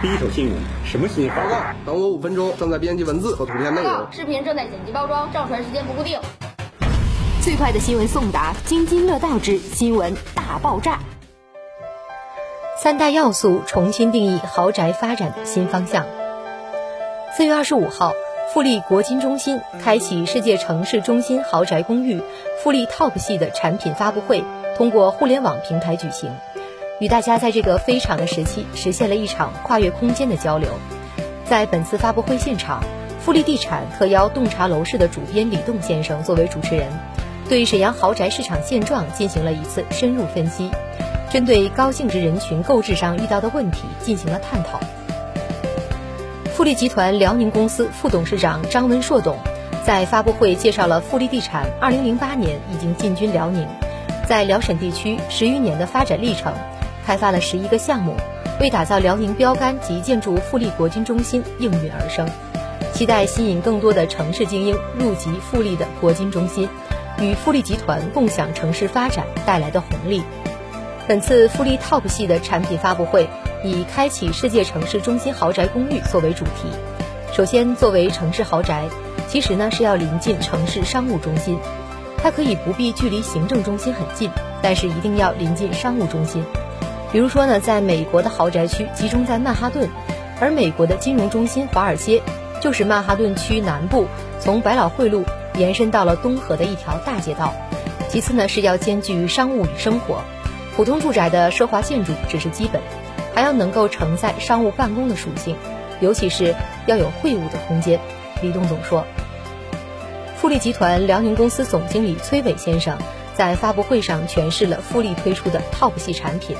第一手新闻，什么新闻？报告，等我五分钟，正在编辑文字和图片内容。视频正在剪辑包装，上传时间不固定。最快的新闻送达，津津乐道之新闻大爆炸。三大要素重新定义豪宅发展的新方向。四月二十五号，富力国金中心开启世界城市中心豪宅公寓富力 TOP 系的产品发布会，通过互联网平台举行。与大家在这个非常的时期实现了一场跨越空间的交流。在本次发布会现场，富力地产特邀洞察楼市的主编李栋先生作为主持人，对沈阳豪宅市场现状进行了一次深入分析，针对高净值人群购置上遇到的问题进行了探讨。富力集团辽宁公司副董事长张文硕董在发布会介绍了富力地产2008年已经进军辽宁，在辽沈地区十余年的发展历程。开发了十一个项目，为打造辽宁标杆及建筑富力国金中心应运而生。期待吸引更多的城市精英入籍富力的国金中心，与富力集团共享城市发展带来的红利。本次富力 TOP 系的产品发布会以“开启世界城市中心豪宅公寓”作为主题。首先，作为城市豪宅，其实呢是要临近城市商务中心，它可以不必距离行政中心很近，但是一定要临近商务中心。比如说呢，在美国的豪宅区集中在曼哈顿，而美国的金融中心华尔街就是曼哈顿区南部，从百老汇路延伸到了东河的一条大街道。其次呢，是要兼具商务与生活，普通住宅的奢华建筑只是基本，还要能够承载商务办公的属性，尤其是要有会晤的空间。李栋总说，富力集团辽宁公司总经理崔伟先生在发布会上诠释了富力推出的 TOP 系产品。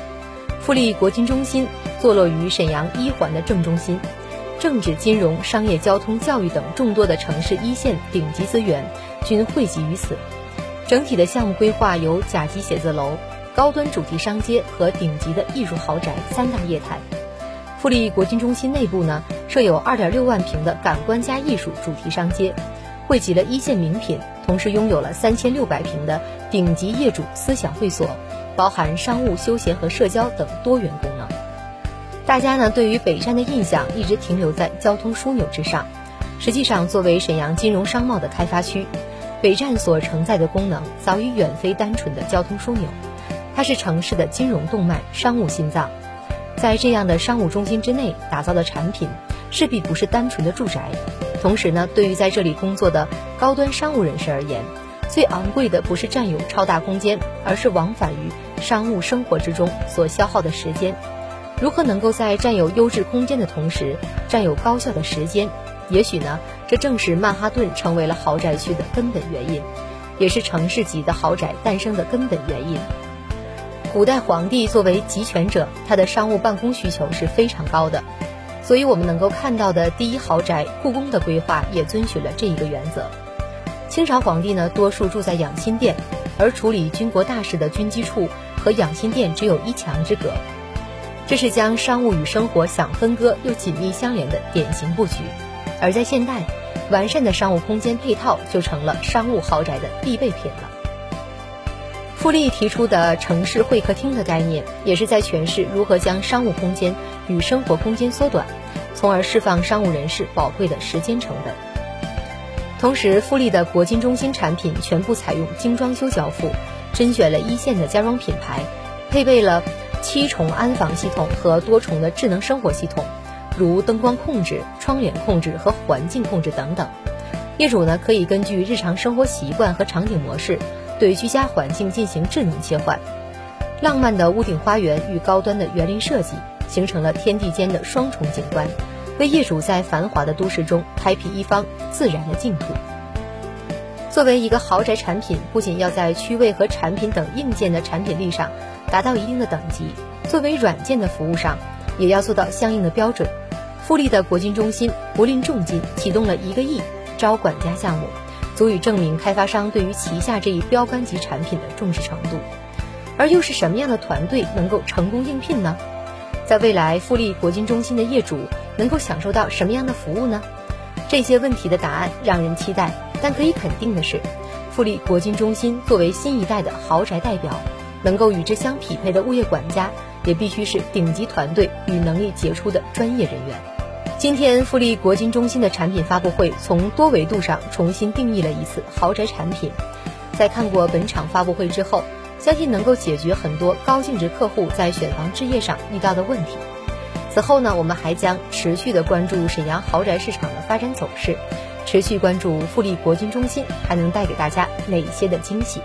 富力国金中心坐落于沈阳一环的正中心，政治、金融、商业、交通、教育等众多的城市一线顶级资源均汇集于此。整体的项目规划有甲级写字楼、高端主题商街和顶级的艺术豪宅三大业态。富力国金中心内部呢设有2.6万平的感官加艺术主题商街，汇集了一线名品，同时拥有了3600平的顶级业主思想会所。包含商务、休闲和社交等多元功能。大家呢对于北站的印象一直停留在交通枢纽之上，实际上作为沈阳金融商贸的开发区，北站所承载的功能早已远非单纯的交通枢纽，它是城市的金融动脉、商务心脏。在这样的商务中心之内打造的产品，势必不是单纯的住宅。同时呢，对于在这里工作的高端商务人士而言，最昂贵的不是占有超大空间，而是往返于。商务生活之中所消耗的时间，如何能够在占有优质空间的同时占有高效的时间？也许呢，这正是曼哈顿成为了豪宅区的根本原因，也是城市级的豪宅诞生的根本原因。古代皇帝作为集权者，他的商务办公需求是非常高的，所以我们能够看到的第一豪宅故宫的规划也遵循了这一个原则。清朝皇帝呢，多数住在养心殿，而处理军国大事的军机处。和养心殿只有一墙之隔，这是将商务与生活想分割又紧密相连的典型布局。而在现代，完善的商务空间配套就成了商务豪宅的必备品了。富力提出的城市会客厅的概念，也是在诠释如何将商务空间与生活空间缩短，从而释放商务人士宝贵的时间成本。同时，富力的国金中心产品全部采用精装修交付。甄选了一线的家装品牌，配备了七重安防系统和多重的智能生活系统，如灯光控制、窗帘控制和环境控制等等。业主呢可以根据日常生活习惯和场景模式，对居家环境进行智能切换。浪漫的屋顶花园与高端的园林设计，形成了天地间的双重景观，为业主在繁华的都市中开辟一方自然的净土。作为一个豪宅产品，不仅要在区位和产品等硬件的产品力上达到一定的等级，作为软件的服务上，也要做到相应的标准。富力的国金中心不吝重金启动了一个亿招管家项目，足以证明开发商对于旗下这一标杆级产品的重视程度。而又是什么样的团队能够成功应聘呢？在未来，富力国金中心的业主能够享受到什么样的服务呢？这些问题的答案让人期待。但可以肯定的是，富力国金中心作为新一代的豪宅代表，能够与之相匹配的物业管家也必须是顶级团队与能力杰出的专业人员。今天，富力国金中心的产品发布会从多维度上重新定义了一次豪宅产品。在看过本场发布会之后，相信能够解决很多高净值客户在选房置业上遇到的问题。此后呢，我们还将持续的关注沈阳豪宅市场的发展走势，持续关注富力国金中心还能带给大家哪些的惊喜。